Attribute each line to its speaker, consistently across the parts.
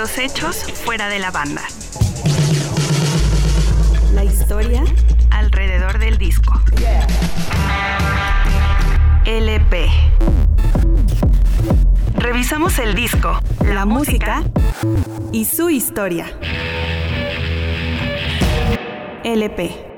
Speaker 1: Los hechos fuera de la banda.
Speaker 2: La historia
Speaker 1: alrededor del disco. LP. Revisamos el disco, la, música
Speaker 2: y su historia. LP.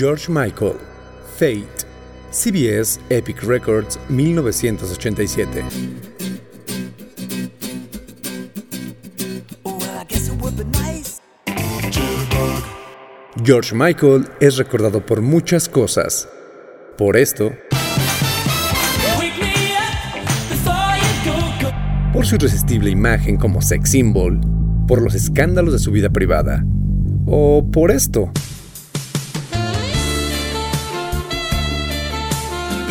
Speaker 3: George Michael, Fate, CBS Epic Records 1987. George Michael es recordado por muchas cosas. Por esto, por su irresistible imagen como sex symbol, por los escándalos de su vida privada, o por esto,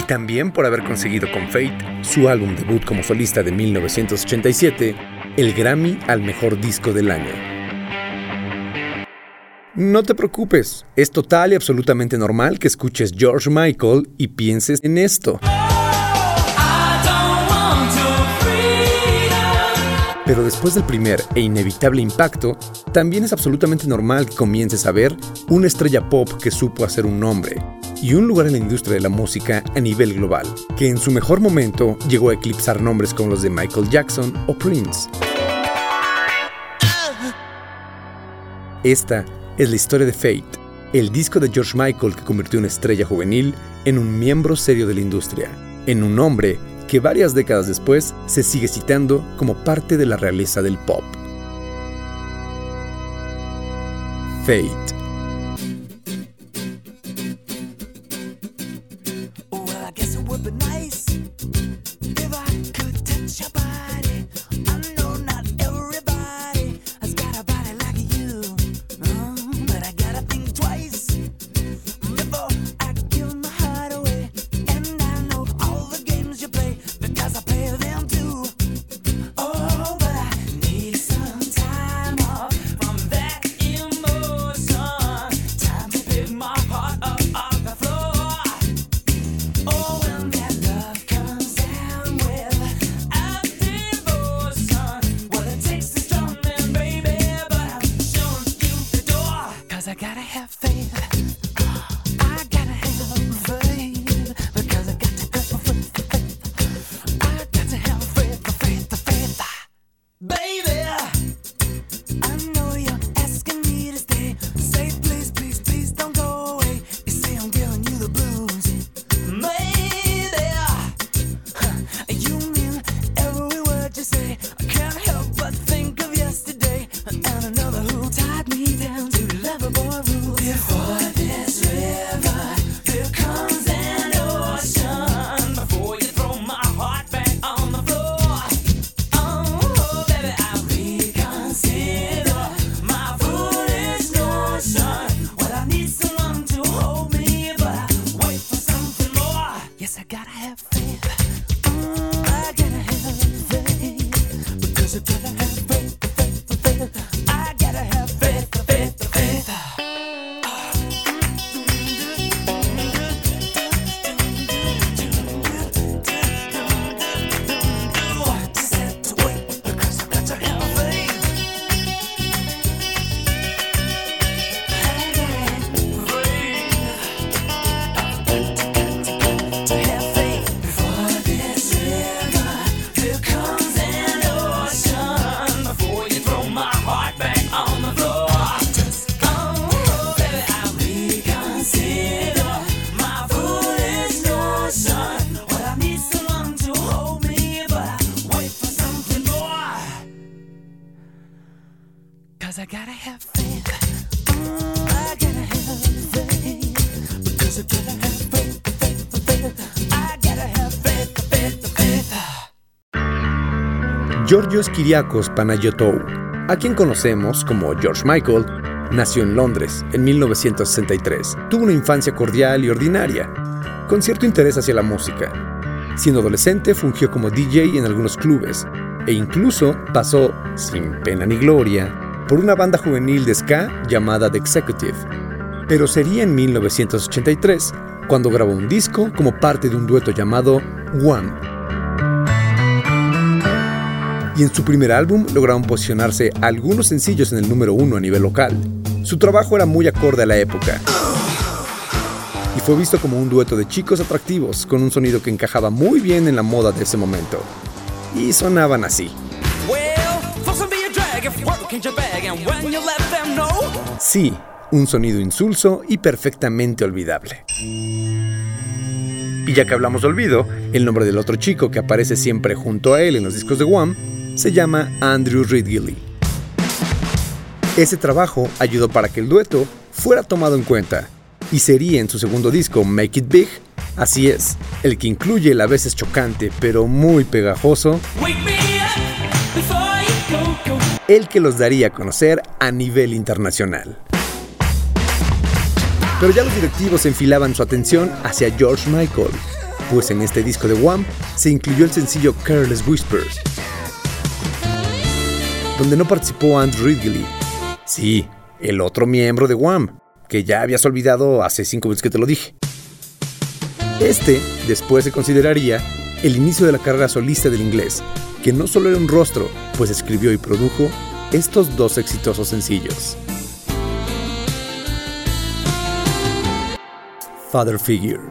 Speaker 3: también por haber conseguido con Fate, su álbum debut como solista de 1987, el Grammy al mejor disco del año. No te preocupes, es total y absolutamente normal que escuches George Michael y pienses en esto. Pero después del primer e inevitable impacto, también es absolutamente normal que comiences a ver una estrella pop que supo hacer un nombre y un lugar en la industria de la música a nivel global, que en su mejor momento llegó a eclipsar nombres como los de Michael Jackson o Prince. Esta es la historia de Fate, el disco de George Michael que convirtió una estrella juvenil en un miembro serio de la industria, en un hombre que varias décadas después se sigue citando como parte de la realeza del pop. Fate. Georgios Kyriakos Panayotou, a quien conocemos como George Michael, nació en Londres en 1963. Tuvo una infancia cordial y ordinaria, con cierto interés hacia la música. Siendo adolescente, fungió como DJ en algunos clubes
Speaker 2: e incluso pasó, sin pena ni gloria, por una banda juvenil de ska llamada The Executive. Pero sería en 1983 cuando grabó un disco como parte de un dueto llamado One. Y en su primer álbum lograron posicionarse algunos sencillos en el número uno a nivel local. Su trabajo era muy acorde a la época y fue visto como un dueto de chicos atractivos con un sonido que encajaba muy bien en la moda de ese momento. Y sonaban así. Sí, un sonido insulso y perfectamente olvidable. Y ya que hablamos de olvido, el nombre del otro chico que aparece siempre junto a él en los discos de Wham se llama Andrew Ridgely. Ese trabajo ayudó para que el dueto fuera tomado en cuenta y sería en su segundo disco Make It Big, así es, el que incluye el a veces chocante pero muy pegajoso, el que los daría a conocer a nivel internacional. Pero ya los directivos enfilaban su atención hacia George Michael, pues en este disco de Wham se incluyó el sencillo Careless Whispers, donde no participó Andrew Ridgely. Sí, el otro miembro de Wham, que ya habías olvidado hace cinco veces que te lo dije. Este después se consideraría el inicio de la carrera solista del inglés, que no solo era un rostro, pues escribió y produjo estos dos exitosos sencillos. Father Figure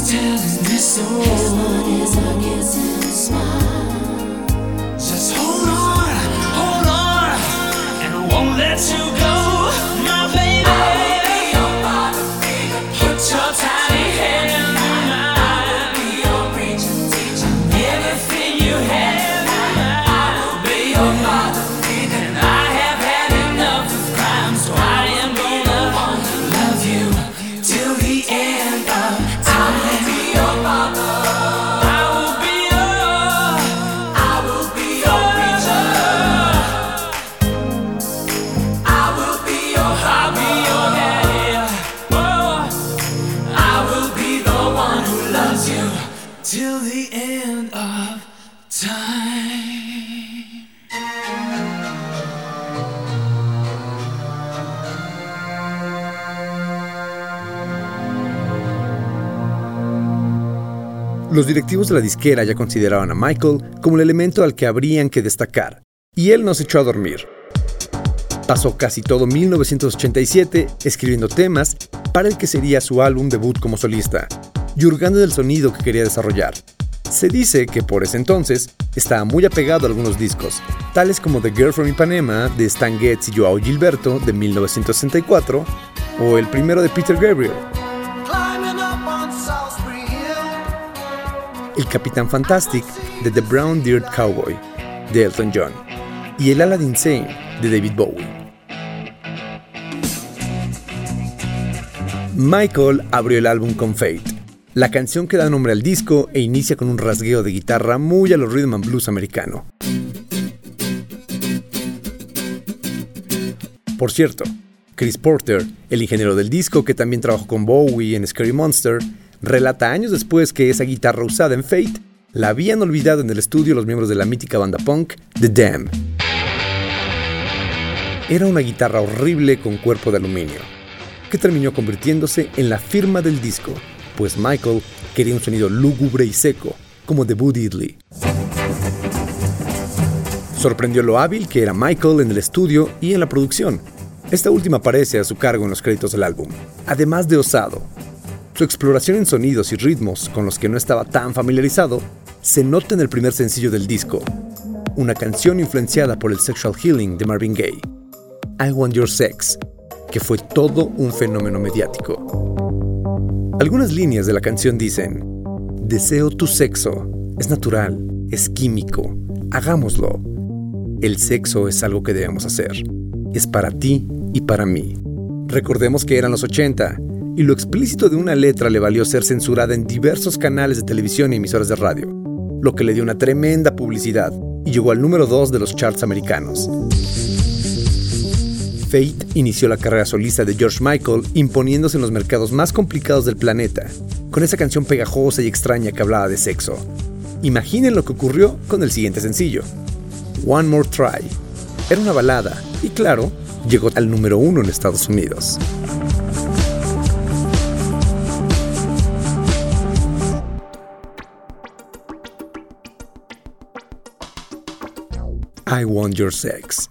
Speaker 3: Just telling me so. Kiss, smile. Just hold on, hold on, and I won't let you.
Speaker 2: Los directivos de la disquera ya consideraban a Michael como el elemento al que habrían que destacar, y él nos echó a dormir. Pasó casi todo 1987 escribiendo temas para el que sería su álbum debut como solista, y hurgando del sonido que quería desarrollar. Se dice que por ese entonces estaba muy apegado a algunos discos, tales como The Girl from Ipanema de Stan Getz y Joao Gilberto de 1964, o el primero de Peter Gabriel, El Capitán Fantastic de The Brown Deer Cowboy de Elton John y El Aladdin Sane de David Bowie. Michael abrió el álbum con Fate, la canción que da nombre al disco e inicia con un rasgueo de guitarra muy a los rhythm and blues americano. Por cierto, Chris Porter, el ingeniero del disco que también trabajó con Bowie en Scary Monster, relata años después que esa guitarra usada en Fate la habían olvidado en el estudio los miembros de la mítica banda punk The Dam. Era una guitarra horrible con cuerpo de aluminio, que terminó convirtiéndose en la firma del disco, pues Michael quería un sonido lúgubre y seco, como de Boo Diddley. Sorprendió lo hábil que era Michael en el estudio y en la producción. Esta última aparece a su cargo en los créditos del álbum, además de osado, su exploración en sonidos y ritmos con los que no estaba tan familiarizado se nota en el primer sencillo del disco, una canción influenciada por el sexual healing de Marvin Gaye, I Want Your Sex, que fue todo un fenómeno mediático. Algunas líneas de la canción dicen, Deseo tu sexo, es natural, es químico, hagámoslo. El sexo es algo que debemos hacer, es para ti y para mí. Recordemos que eran los 80 y lo explícito de una letra le valió ser censurada en diversos canales de televisión y emisoras de radio, lo que le dio una tremenda publicidad y llegó al número 2 de los charts americanos. Fate inició la carrera solista de George Michael imponiéndose en los mercados más complicados del planeta, con esa canción pegajosa y extraña que hablaba de sexo. Imaginen lo que ocurrió con el siguiente sencillo, One More Try. Era una balada y claro, llegó al número uno en Estados Unidos. I Want Your Sex.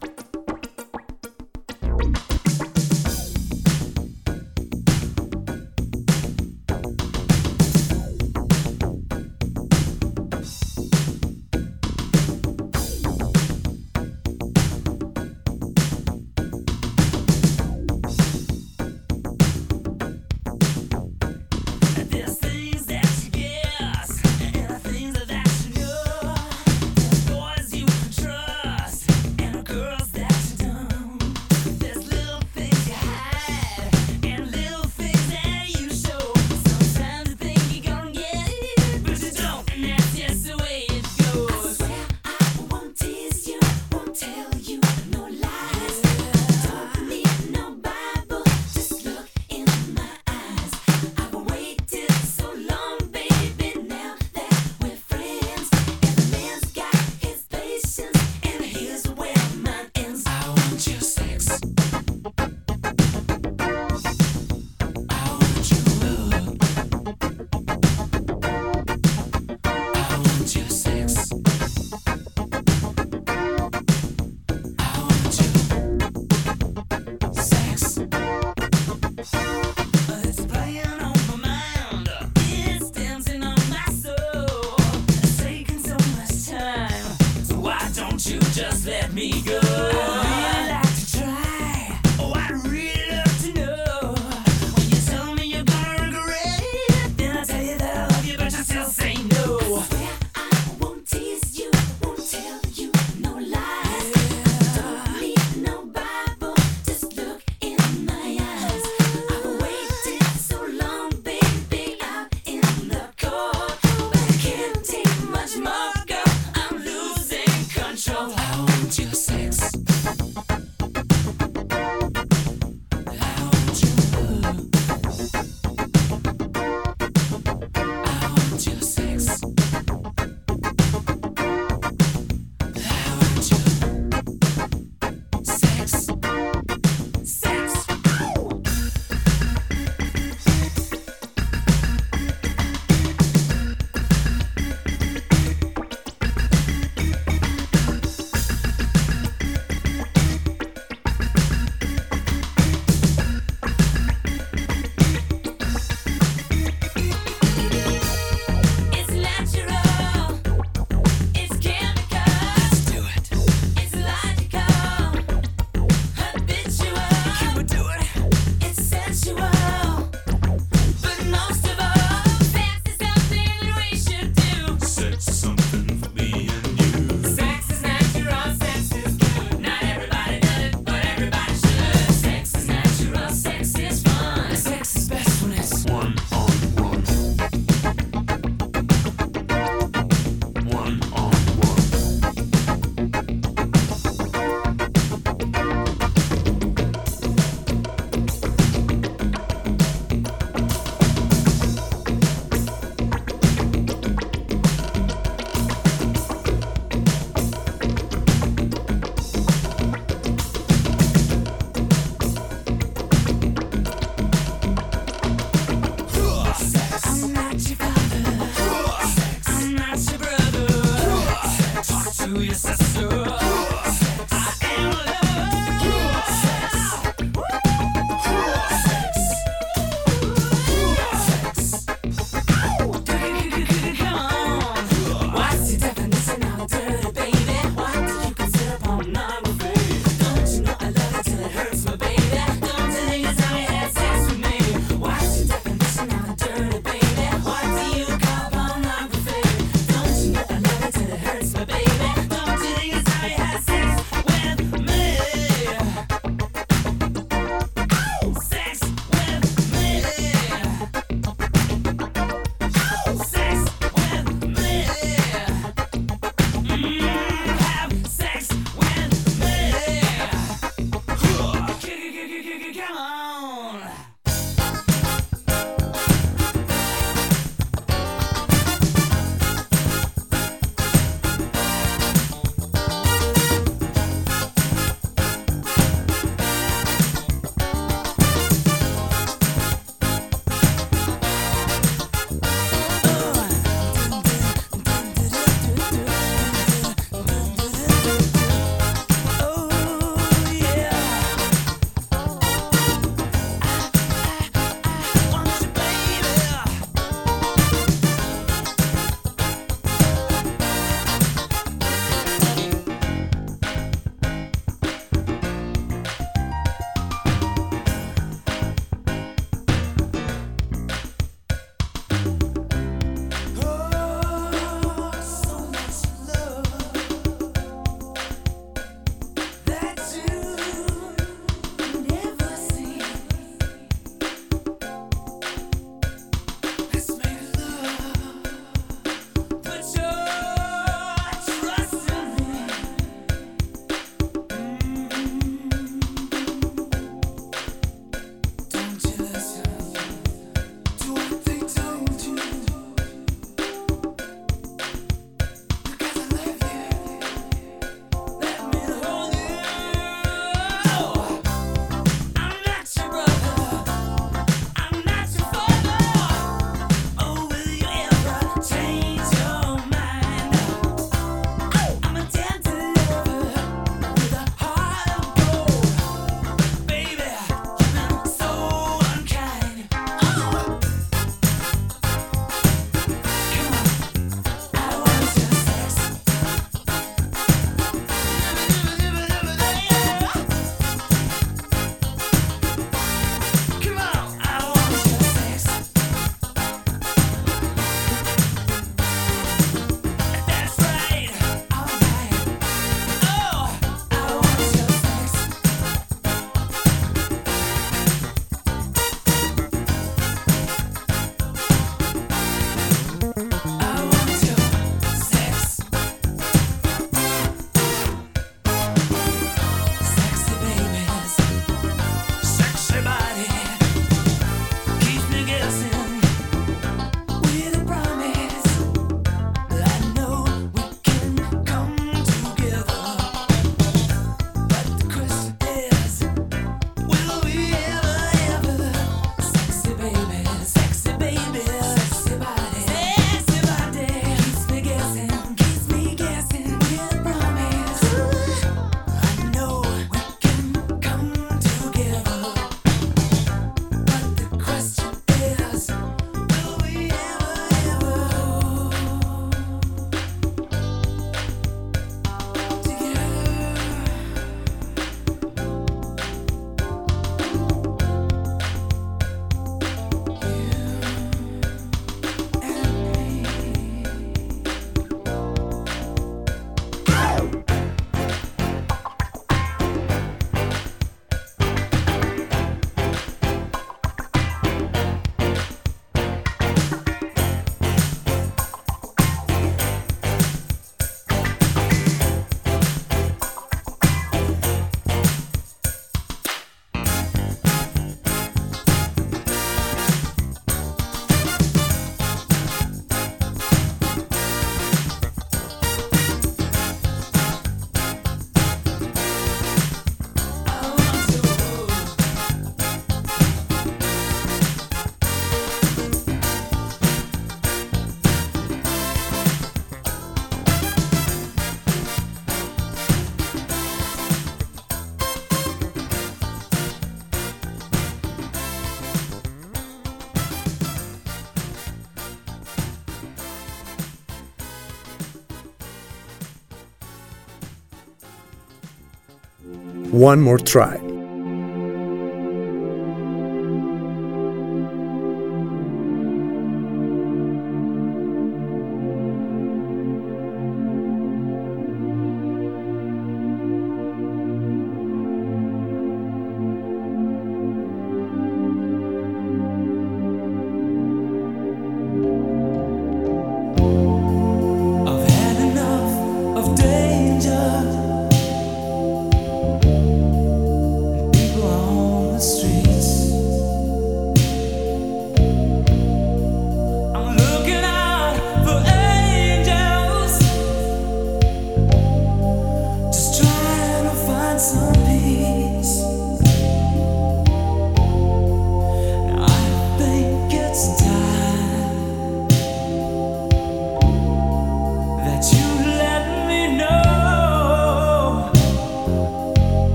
Speaker 3: One More Try.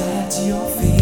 Speaker 4: At your feet.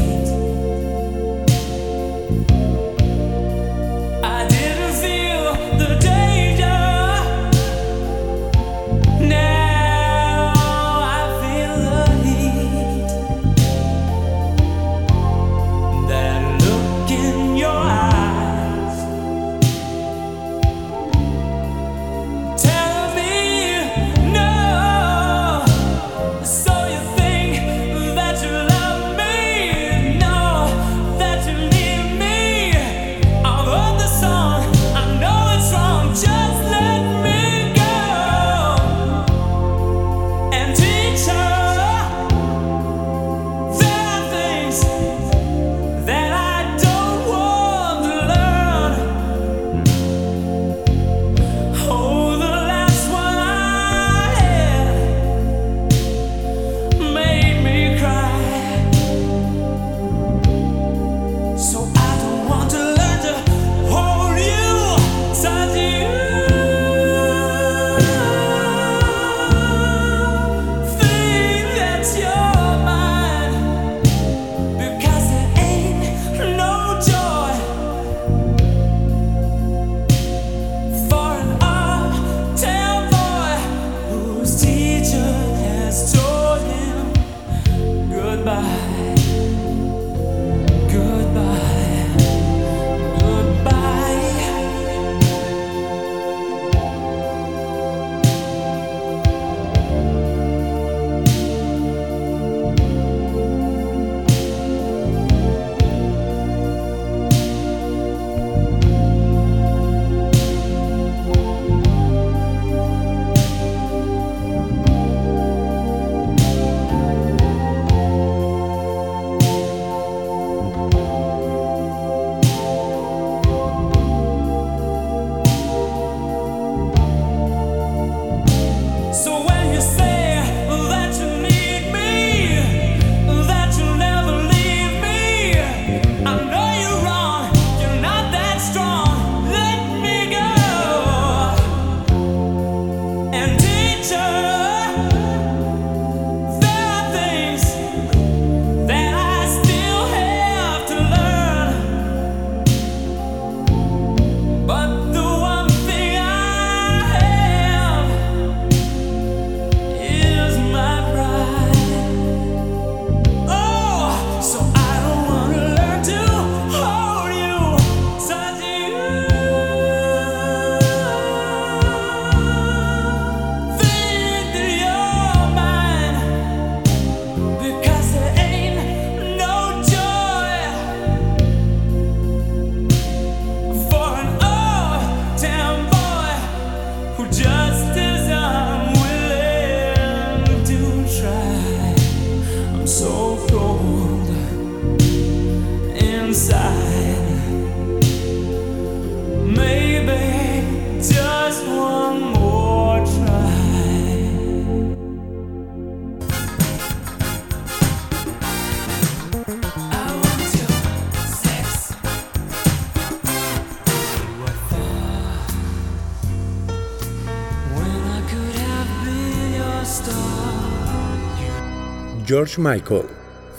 Speaker 2: George Michael,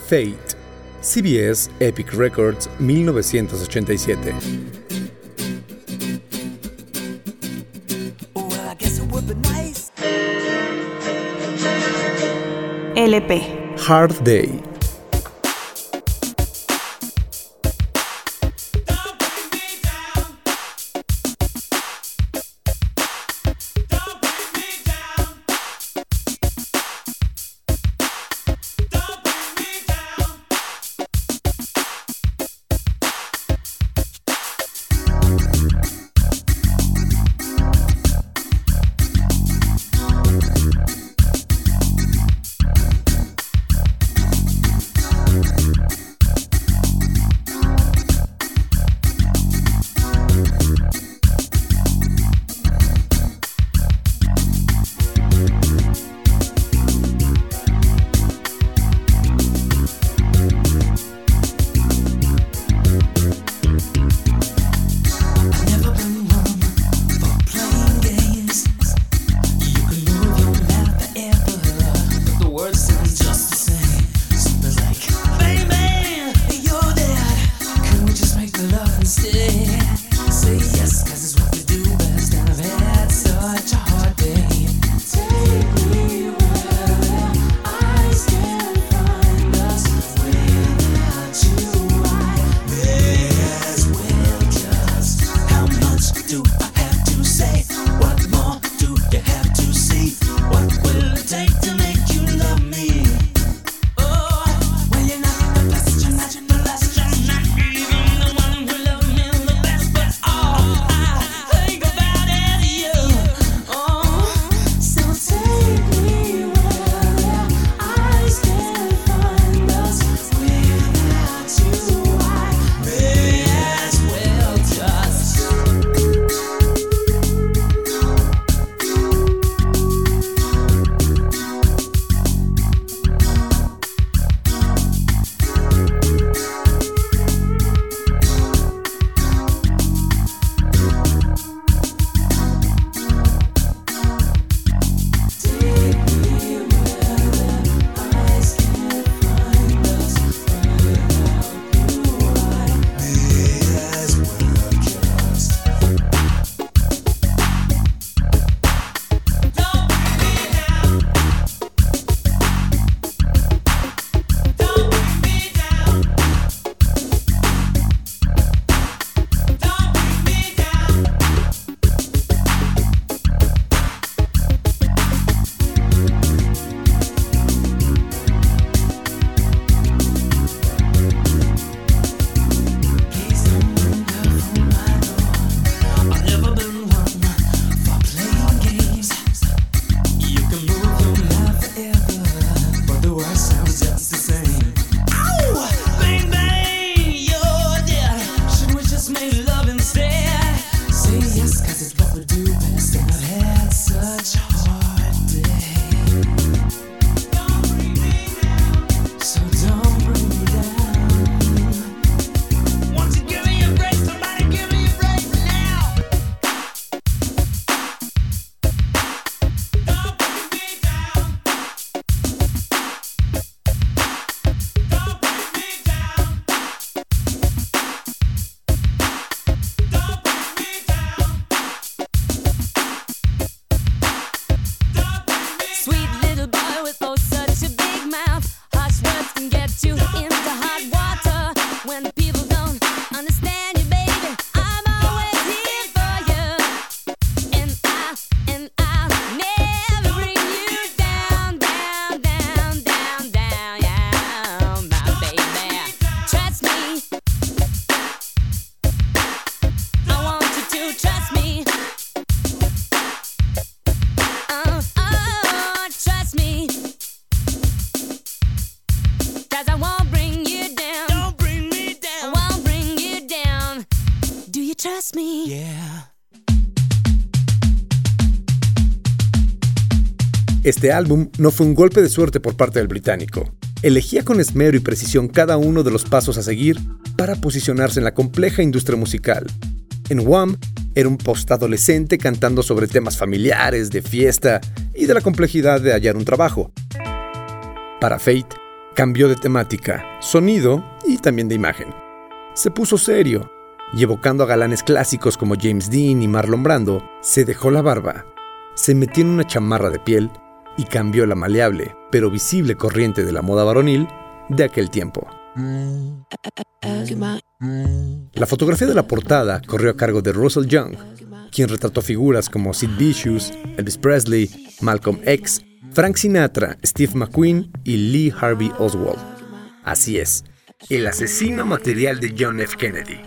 Speaker 2: Fate, CBS Epic Records 1987.
Speaker 1: LP
Speaker 2: Hard Day Este álbum no fue un golpe de suerte por parte del británico. Elegía con esmero y precisión cada uno de los pasos a seguir para posicionarse en la compleja industria musical. En Wham era un postadolescente cantando sobre temas familiares, de fiesta y de la complejidad de hallar un trabajo. Para Fate, cambió de temática, sonido y también de imagen. Se puso serio y evocando a galanes clásicos como James Dean y Marlon Brando, se dejó la barba, se metió en una chamarra de piel y cambió la maleable, pero visible corriente de la moda varonil de aquel tiempo. La fotografía de la portada corrió a cargo de Russell Young, quien retrató figuras como Sid Vicious, Elvis Presley, Malcolm X, Frank Sinatra, Steve McQueen y Lee Harvey Oswald. Así es, el asesino material de John F. Kennedy.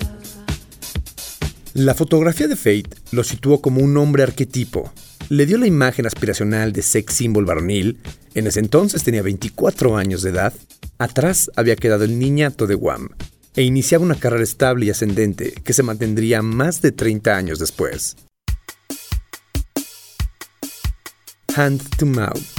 Speaker 2: La fotografía de Fate lo situó como un hombre arquetipo. Le dio la imagen aspiracional de sex symbol varonil. En ese entonces tenía 24 años de edad. Atrás había quedado el niñato de Wham e iniciaba una carrera estable y ascendente que se mantendría más de 30 años después. Hand to Mouth.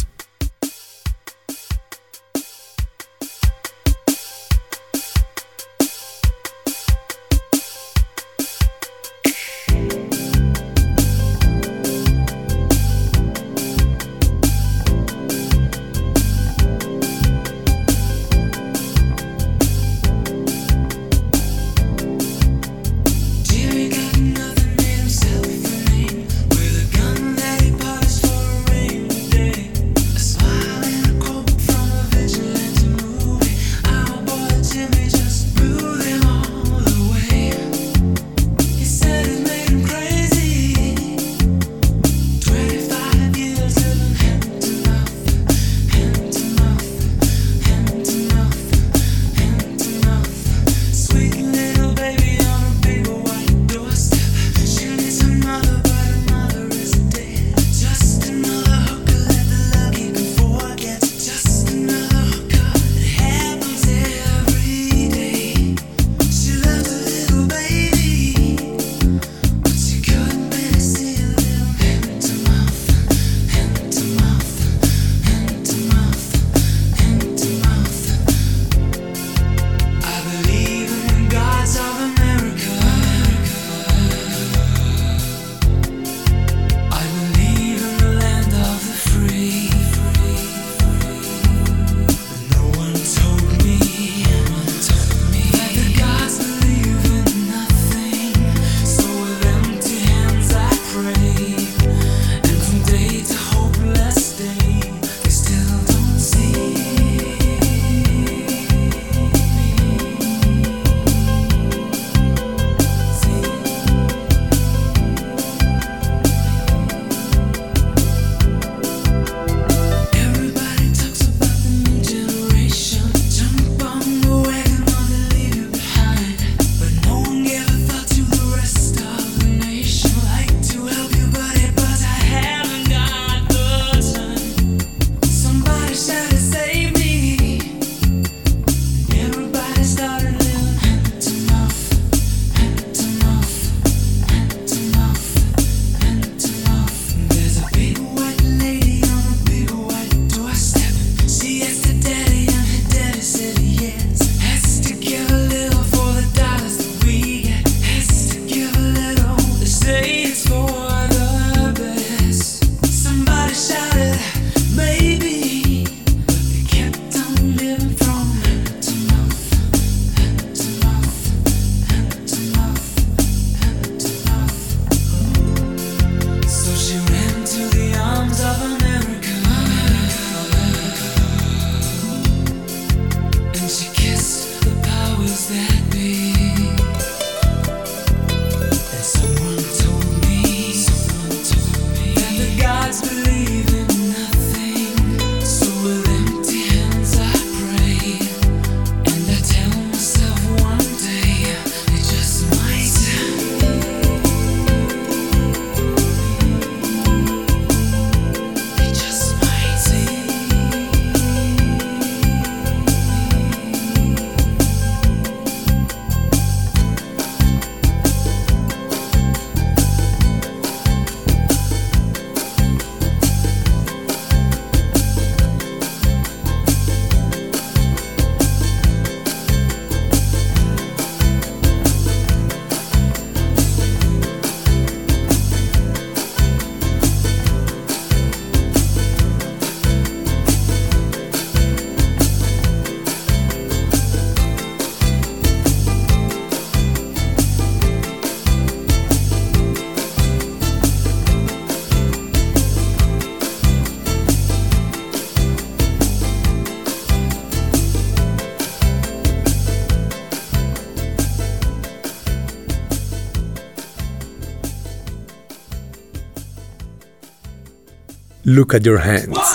Speaker 3: Look at Your Hands.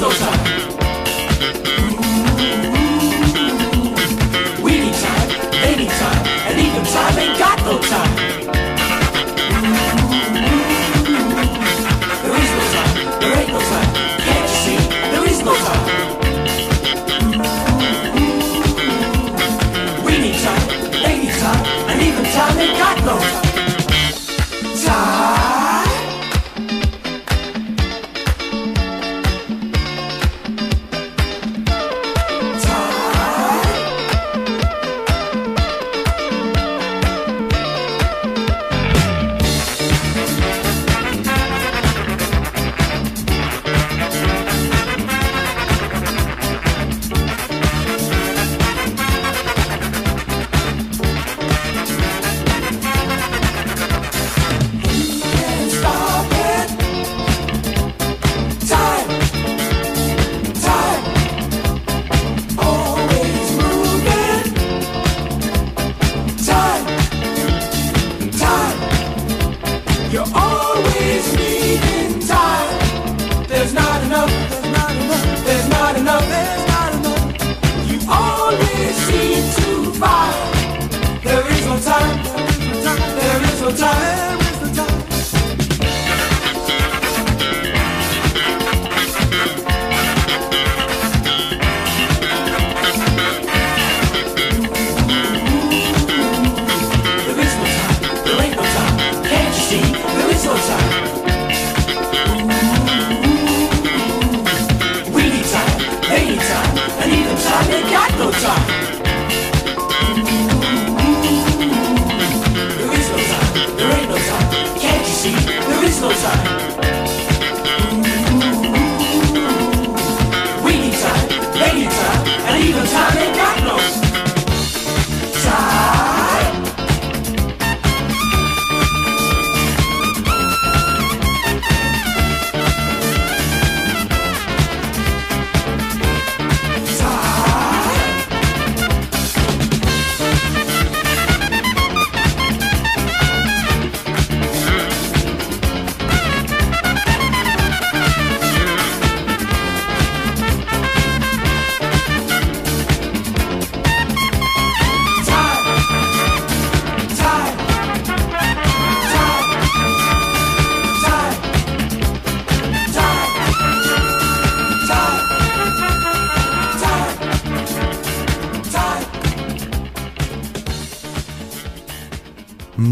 Speaker 4: No time.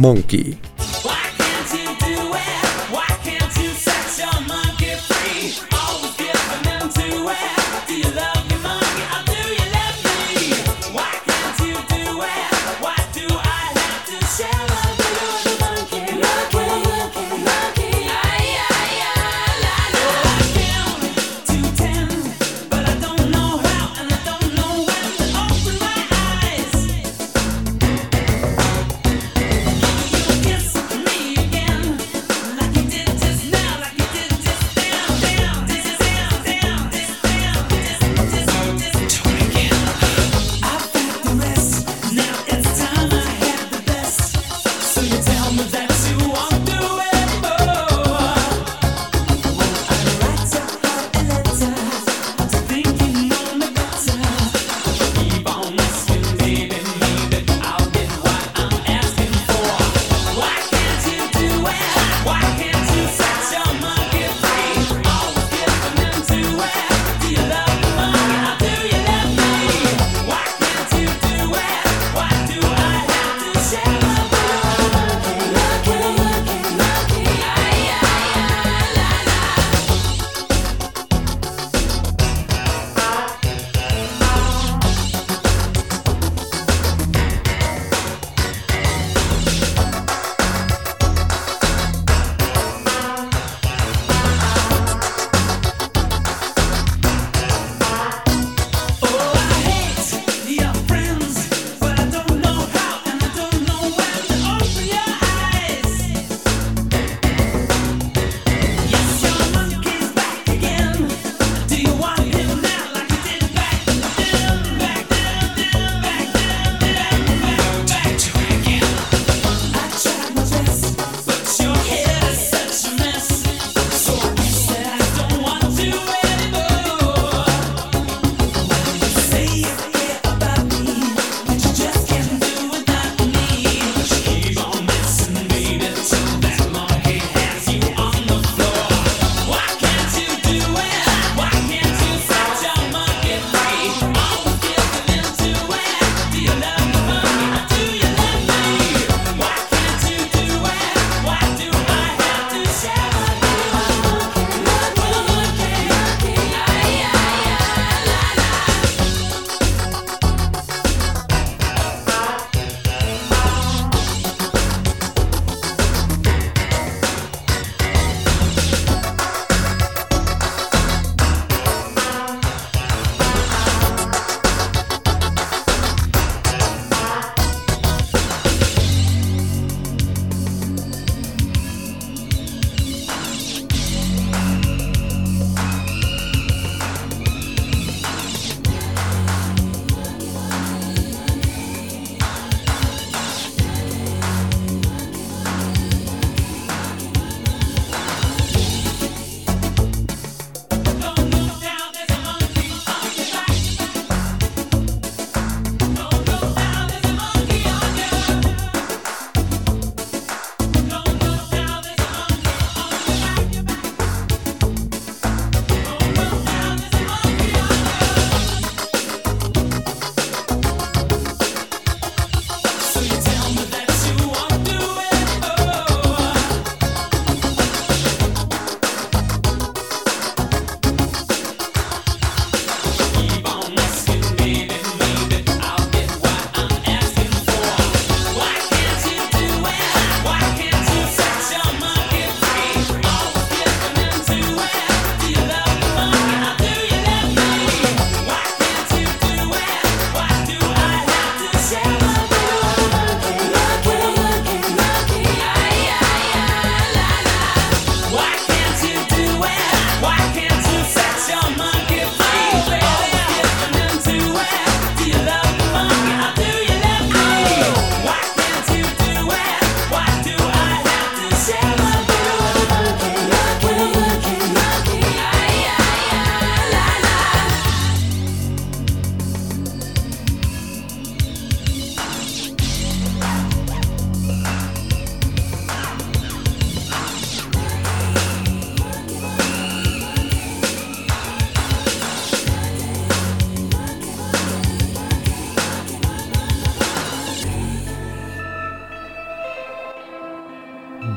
Speaker 3: Monkey.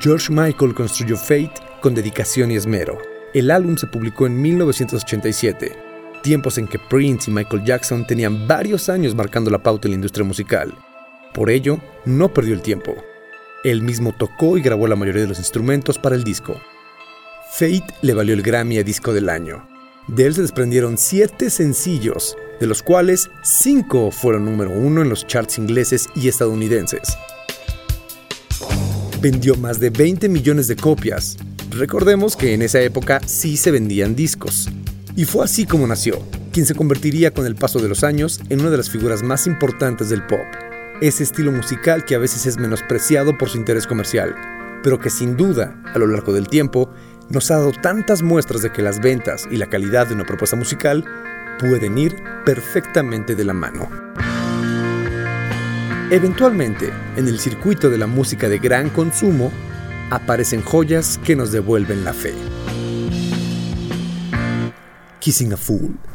Speaker 2: George Michael construyó Fate con dedicación y esmero. El álbum se publicó en 1987, tiempos en que Prince y Michael Jackson tenían varios años marcando la pauta en la industria musical. Por ello, no perdió el tiempo. Él mismo tocó y grabó la mayoría de los instrumentos para el disco. Fate le valió el Grammy a Disco del Año. De él se desprendieron siete sencillos, de los cuales cinco fueron número uno en los charts ingleses y estadounidenses. Vendió más de 20 millones de copias. Recordemos que en esa época sí se vendían discos. Y fue así como nació, quien se convertiría con el paso de los años en una de las figuras más importantes del pop. Ese estilo musical que a veces es menospreciado por su interés comercial, pero que sin duda, a lo largo del tiempo, nos ha dado tantas muestras de que las ventas y la calidad de una propuesta musical pueden ir perfectamente de la mano. Eventualmente, en el circuito de la música de gran consumo, aparecen joyas que nos devuelven la fe. Kissing a Fool.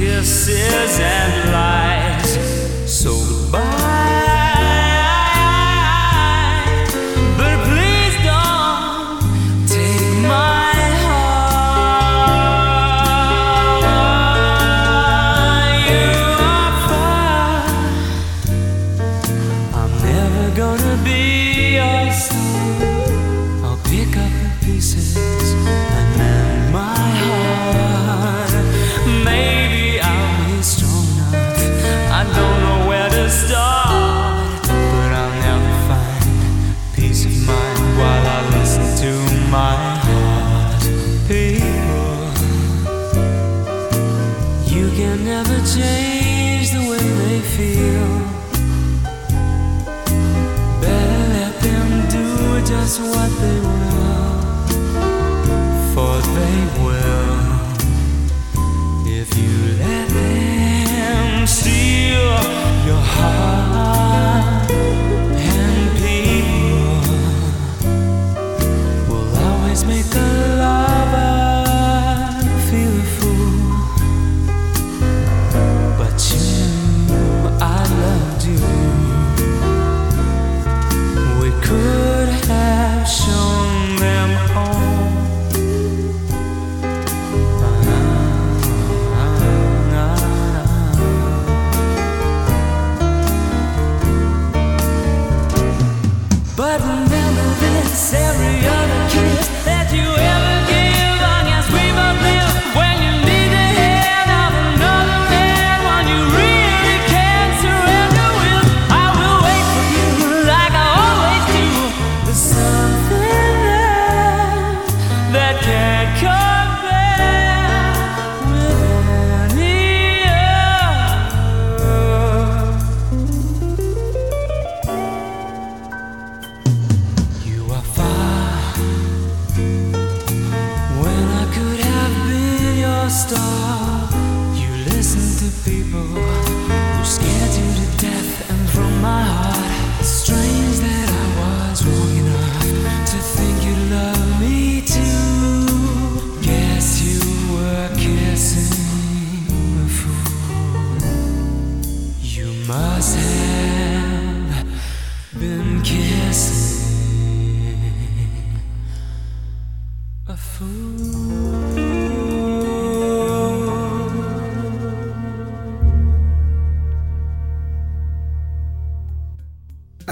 Speaker 3: Kisses and lies. So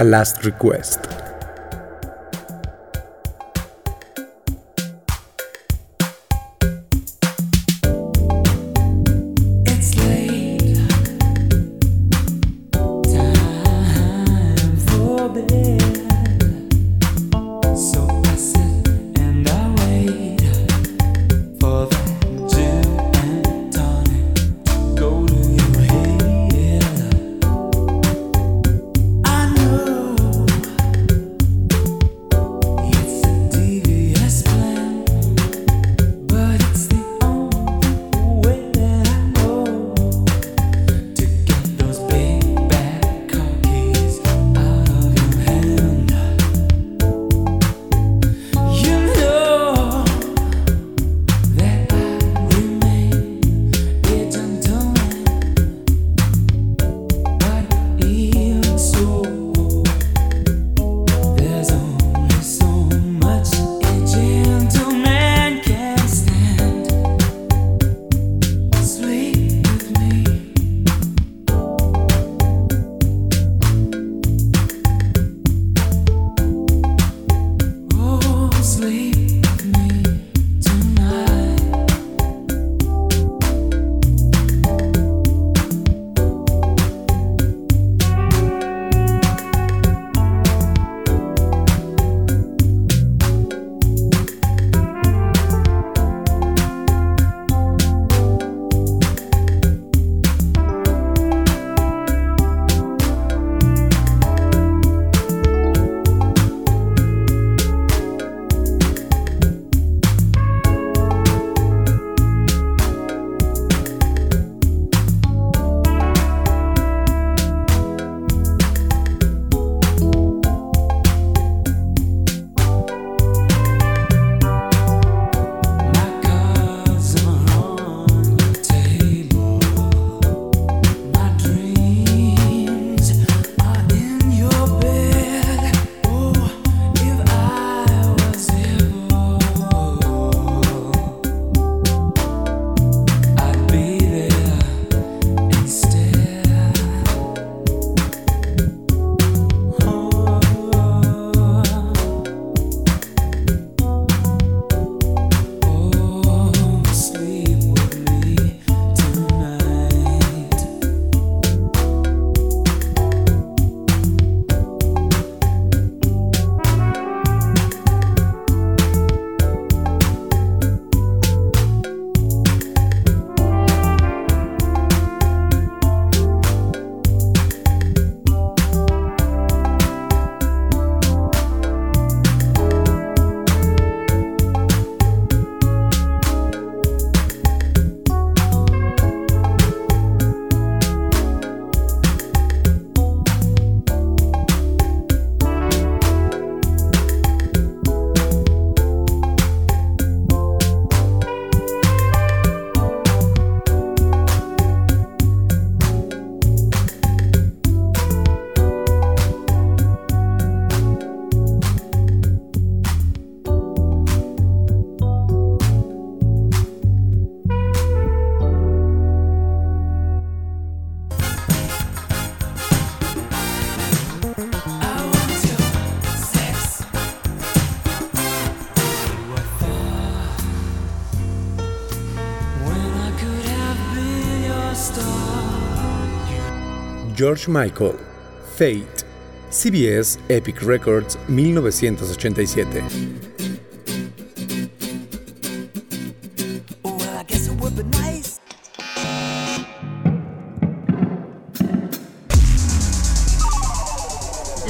Speaker 3: Last Request. George Michael, Fate, CBS Epic Records 1987.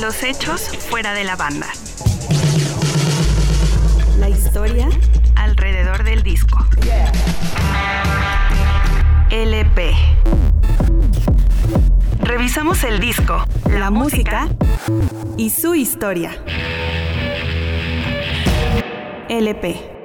Speaker 1: Los hechos fuera de la banda. música
Speaker 2: y su historia. LP.